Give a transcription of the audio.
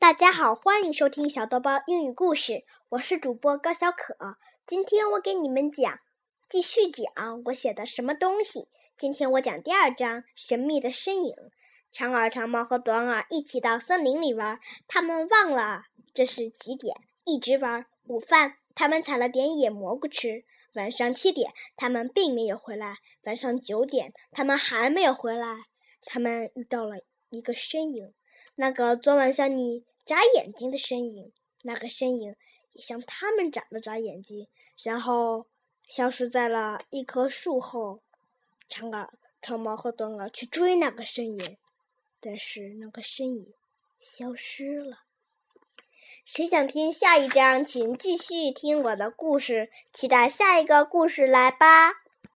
大家好，欢迎收听小豆包英语故事，我是主播高小可。今天我给你们讲，继续讲我写的什么东西。今天我讲第二章《神秘的身影》。长耳、长毛和短耳一起到森林里玩，他们忘了这是几点，一直玩。午饭，他们采了点野蘑菇吃。晚上七点，他们并没有回来。晚上九点，他们还没有回来。他们遇到了一个身影，那个昨晚向你。眨眼睛的身影，那个身影也向他们眨了眨眼睛，然后消失在了一棵树后。长耳、长毛和短耳去追那个身影，但是那个身影消失了。谁想听下一章？请继续听我的故事，期待下一个故事来吧。